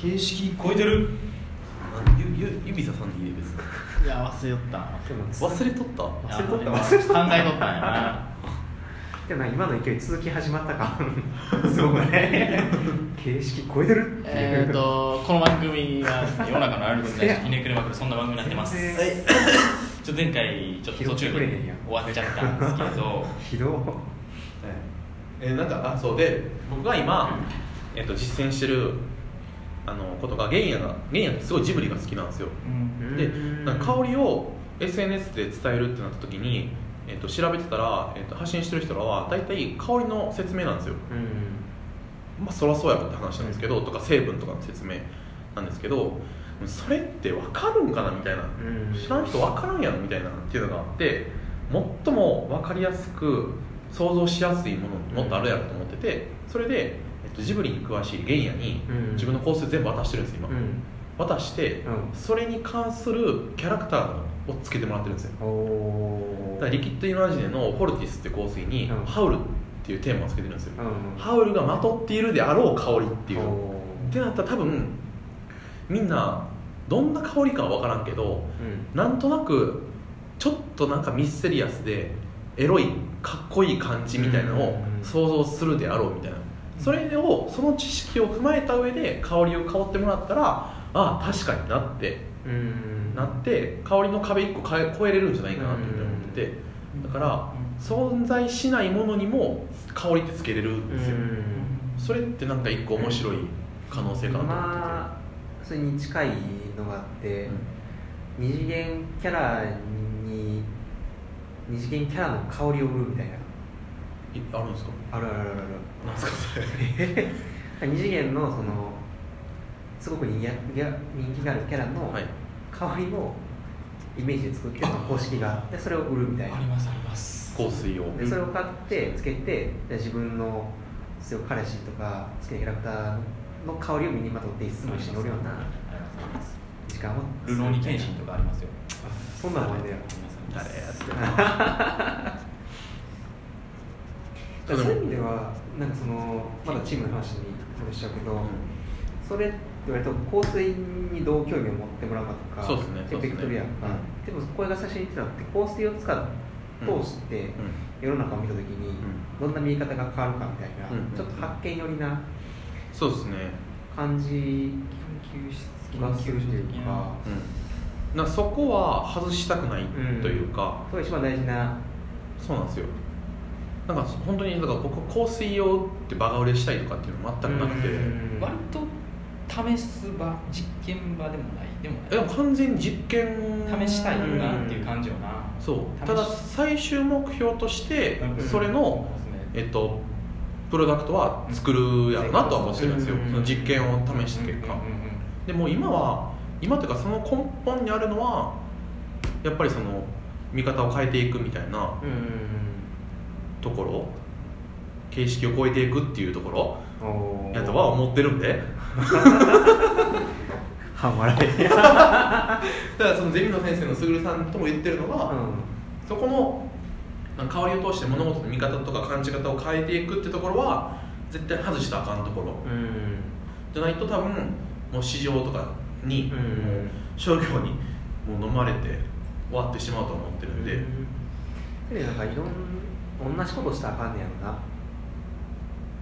形式超えてる。ゆゆ指ささんでいいです。いや忘れとった。忘れとった？忘れとった。忘れとった。考えとったんやな。でもな今の勢い続き始まったか。すごくね。形式超えてるえっとこの番組は世の中のあること ひねくれまくるそんな番組になってます。全然 ちょ前回ちょっと途中で終わっちゃったんですけど。ひど。えーなんかあそう。で僕が今、えっと実践してるあのことがゲイヤがゲイヤってすごいジブリが好きなんですよ。うん。でうん。なんか香りを SNS で伝えるってなった時に、えっと調べてたら、えっと発信してる人らは大体香りの説明なんですよ。うん。まあそりゃそうやろって話なんですけど、とか成分とかの説明なんですけどそれって分かるんかなみたいな。うん。知らん人分からんやろみたいなっていうのがあって最も分かりやすく想像しやすいものもっとあるやろと思っててそれで、えっと、ジブリに詳しいゲイヤにうん。自分の香水全部渡してるんです今、うん。渡してうん。それに関するキャラクターをつけてもらってるんですよ。おだからリキッドイマジネのフォルティスって香水に、うん。ハウルっていうテーマをつけてるんですよ、うん。ハウルがまとっているであろう香りっていう。おってなったら多分みんなどんな香りかは分からんけどうん。なんとなくちょっとなんかミステリアスでエロいかっこいい感じみたいなのをうん。想像するであろうみたいなそれをその知識を踏まえた上で香りを香ってもらったらああ確かになってうん。なって香りの壁1個かえ超えれるんじゃないかなって思ってて。だから存在しないものにも香りってつけれるんですよ。それってなんか一個面白い可能性かなと思ってて、まあそれに近いのがあって、二次元キャラに二次元キャラの香りを売るみたいな。いあるんですか？あるあるあるあなんですかそれ。るある二次元のそのすごく人気が人気があるキャラのはい。香りをイメージで作ってその公式がでそれを売るみたいな。ありますあります。香水を。でそれを買ってつけてで自分の彼氏とか好きなキャラクターの香りを身にまとっていつも一緒に乗るようなありますあります。時間を。ルローニケンシンとかありますよ。そんなもんでやあります。誰やって そういう意味ではなんかそのまだチームの話に戻しちゃうけど、それって言われると香水にどう興味を持ってもらうかとかそうですねってベクトルやんか、でもこれが最初に言ってたのって香水を使っ通して世の中を見た時にどんな見え方が変わるかみたいな、うんちょっと発見寄りなそうですね。感じ研究室がするというか、うん、なそこは外したくないというか、それが一番大事なそうなんですよなんか本当にだから僕香水用ってバカ売れしたいとかっていうの全くなくて。うん。割と試す場実験場でもないでもない。でも完全に実験。試したいなっていう感じよな。そう。ただ最終目標としてうん。それの、えっとプロダクトは作るやろなとは思ってるんですよ、うん。その実験を試した結果、でも今は今というかその根本にあるのはやっぱりその見方を変えていくみたいなうんところ形式を超えていくっていうところやとは思ってるんで。半笑いだからそのゼミの先生のすぐるさんとも言ってるのは、うん。そこの香りを通して物事の見方とか感じ方を変えていくってところは絶対外したらあかんところ。うん。じゃないと多分もう市場とかに、商業にもう飲まれて終わってしまうと思ってるんで、でなんかいろん同じことしたらあかんねやろな。っ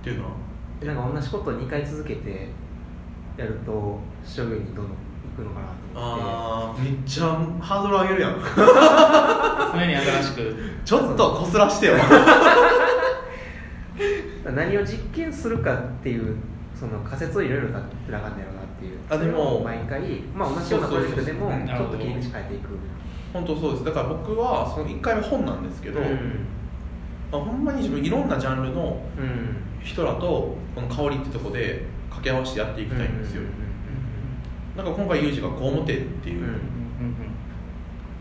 ていうのは？でなんか同じことを2回続けてやると商業にどんどん行くのかなと思って。あーめっちゃハードル上げるやん。常に新しく。ちょっとこすらしてよ。何を実験するかっていうその仮説をいろいろ立てなあかんねやろなっていう。あでも毎回、まあ、同じようなプロジェクトでもちょっと切り口変えていく。本当そうです。だから僕はその1回目本なんですけど、うんまあ、ほんまに自分いろんなジャンルのうん。人らとこの香りってとこで掛け合わせてやっていきたいんですよ、なんか今回ユージが工務店っていう、うん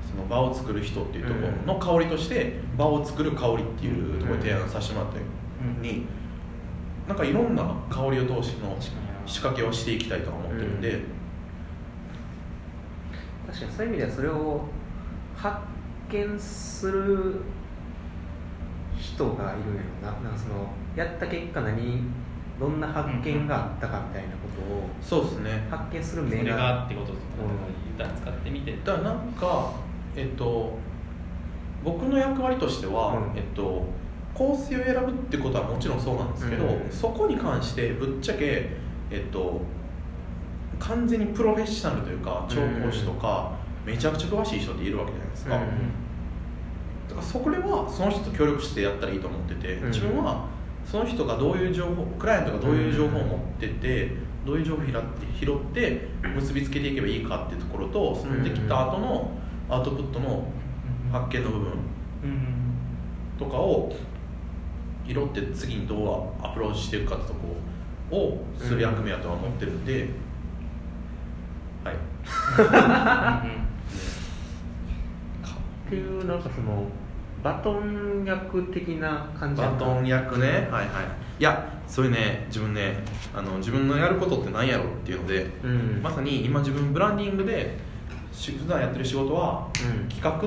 その場を作る人っていうところの香りとして場を作る香りっていうところで提案させてもらったように、なんかいろんな香りを通しての仕掛けをしていきたいとは思ってるんで、確かにそういう意味ではそれを発見する人がいるんやろな。なんかそのやった結果何どんな発見があったかみたいなことをそうですね。発見するそれ目ががってことですね言ったら使ってみて。だからなんかえっと僕の役割としては、うん。えっと香水を選ぶってことはもちろんそうなんですけど、うん。そこに関してぶっちゃけえっと完全にプロフェッショナルというか調香師とか、めちゃくちゃ詳しい人っているわけじゃないですか、うんだからそこれはその人と協力してやったらいいと思ってて、うん。自分はその人がどういう情報クライアントがどういう情報を持ってて、どういう情報を拾って拾って結びつけていけばいいかっていうところとそのできた後のアウトプットの発見の部分うん。とかを拾って次にどうアプローチしていくかってとこをする役目やとは思ってるんで、はい。っていうなん。かそのバトン役的な感じバトン役ね。はいはい。いやそれね自分ねあの自分のやることって何やろっていうので、うん。まさに今自分ブランディングでし普段やってる仕事はうん。企画？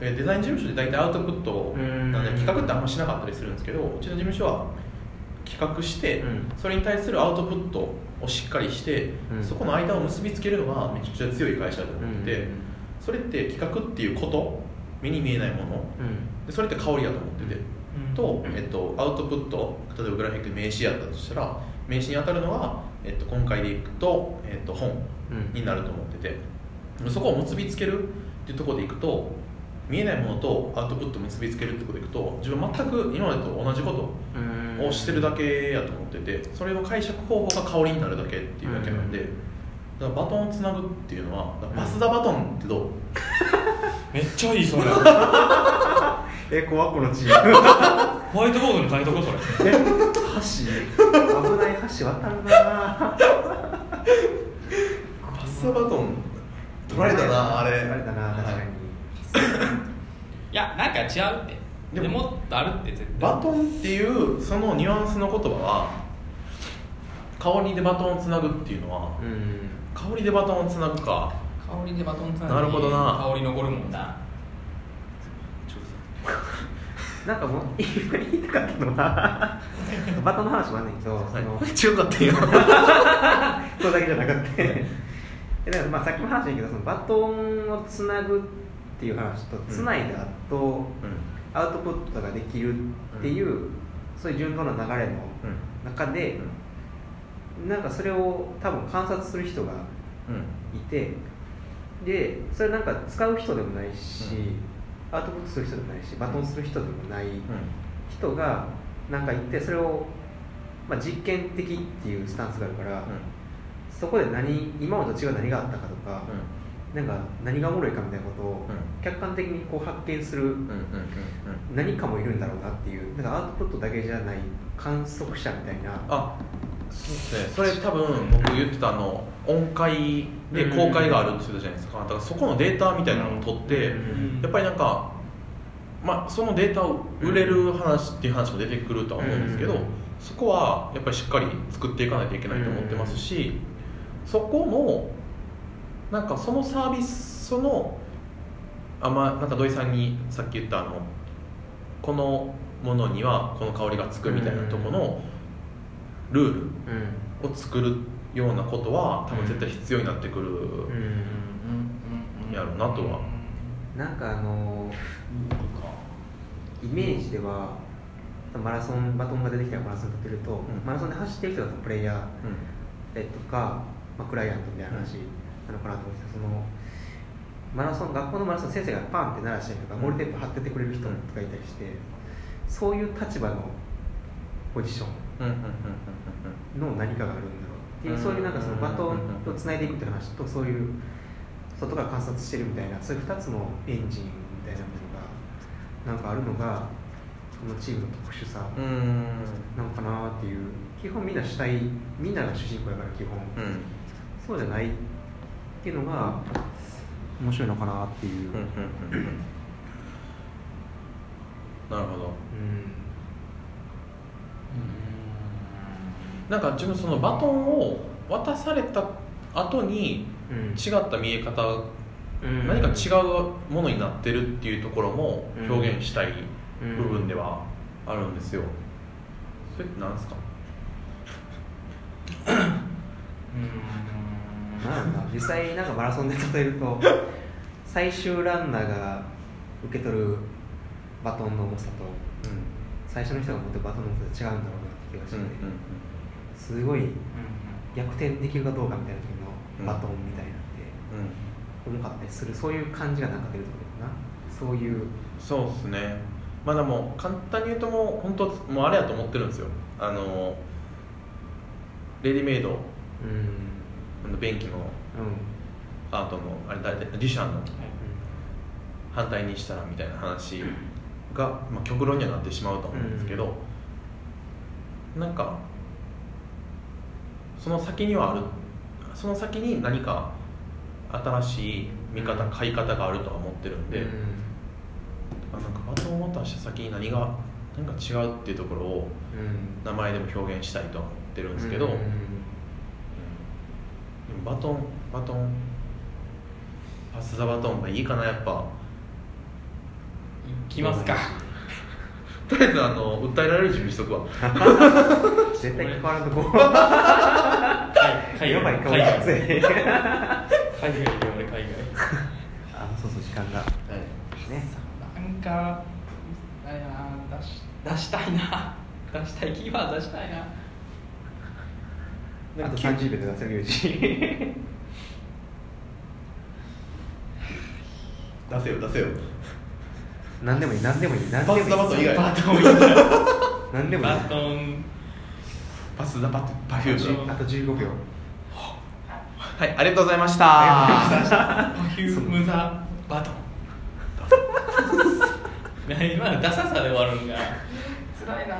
えーデザイン事務所で大体アウトプットうん。なんで企画ってあんましなかったりするんですけどうちの事務所は企画して、うん。それに対するアウトプットをしっかりして、うん。そこの間を結びつけるのがめちゃくちゃ強い会社だと思ってて、うん。それって企画っていうこと目に見えないもの。うん。でそれって香りだと思ってて、と、えっと、アウトプット例えばグラフィックで名刺やったとしたら名刺に当たるのが、えっと、今回でいくと、えっと、本うん。になると思ってて。そこを結びつけるっていうところでいくと見えないものとアウトプットを結びつけるってことでいくと自分全く今までと同じことうん。をしてるだけやと思っててそれの解釈方法が香りになるだけっていうだけなんで、だからバトンをつなぐっていうのはバス・ザ・バトンってどう、めっちゃいいそれ。え怖っこのチーム。ホワイトボードに書いとこうそれ。え箸。危ない箸渡るな。バス・ザ・バトン取られたなあれ。取られたな確かに、はいいやなんか違うって。でもでもっとあるって絶対。バトンっていうそのニュアンスの言葉は香りでバトンをつなぐっていうのはうん。香りでバトンをつなぐか香りでバトンつななるほどな。香り残るもんななんかもう今言いたかったのはバトンの話もあんねんけど、そのめっちゃよかったよ。それだけじゃなくて。えだからまあさっきも話したけどそのバトンをつなぐっていう話とつないだ後、アウトプットができるっていう、そういう順当な流れの中で、なんかそれを多分観察する人がいてでそれなんか使う人でもないし、アウトプットする人でもないしバトンする人でもない人がなんかいてそれを、まあ、実験的っていうスタンスがあるから、そこで何今までと違う何があったかとか、なんか何がおもろいかみたいなことを客観的にこう発見する何かもいるんだろうなっていうなんかアウトプットだけじゃない観測者みたいなあそうですね。それ多分僕言ってたあの音階で公開があるって言ったじゃないですか。だからそこのデータみたいなのを取ってうんやっぱりなんかまあそのデータを売れる話っていう話も出てくるとは思うんですけどうんそこはやっぱりしっかり作っていかないといけないと思ってますしそこのなんかそのサービスそのあまあなんか土井さんにさっき言ったあのこのものにはこの香りがつくみたいなとこのルールうん。を作るようなことは多分絶対必要になってくるうん。やろうなとは。なんかあのイメージではマラソンバトンが出てきたらマラソンに立てると、ん。マラソンで走ってる人だとプレイヤーとか、まあ、クライアントみたいな話なのかなと思ってそのマラソン学校のマラソン先生がパンって鳴らしたりとかモールテープ貼っててくれる人とかいたりして、そういう立場のポジションの何かがあるんだろうっていう、そういうなんかそのバトンをつないでいくって話とそういう外から観察してるみたいなそういう2つのエンジンみたいなものがなんかあるのがこのチームの特殊さなのかなっていう基本みんな主体みんなが主人公だから基本、うんそうじゃないっていうのが面白いのかなっていう、うんうんうんうんなんか自分そのバトンを渡された後にうん。違った見え方うん。何か違うものになってるっていうところも表現したい部分ではあるんですよ。それって何ですか？うん。なんだ実際なんかマラソンで例えると 最終ランナーが受け取るバトンの重さとうん。最初の人が持ってるバトンの重さが違うんだろうなって気がして、うんうんすごい逆転できるかどうかみたいな時のバトンみたいなんうん。で重かったりするそういう感じがなんか出るところだよな。そういう。そうですね。まあでも簡単に言うともう本当もうあれやと思ってるんですよ。あのレディメイド。うん。あの便器の。うん。アートのあれ誰だデュシャンの反対にしたらみたいな話が、まあ、極論にはなってしまうと思うんですけど、なんかその先にはあるその先に何か新しい見方、うん買い方があるとは思ってるんで、うん。あなんかバトンを渡した先に何が何か違うっていうところをうん。名前でも表現したいとは思ってるんですけど、うん。バトンバトンパス・ザ・バトンがいいかなやっぱ。行きますか。とりあえずあの訴えられる準備しとくわ 絶対変わらんとこ。海やばい外。海外海外で俺海外。あそうそう時間が。ね。なんか出し出したいな。出したい。キーワード出したいな。あと30秒で出せるうち 出せよ出せよ。何でもいい何でもいい何でもいい。パス・ザ・バトン以外。バトン以外何でもいいパス・ザ・パフュームあと15秒はいありがとうございました。パフューム・ザ・バトン。何 今のダサさで終わるんが辛いな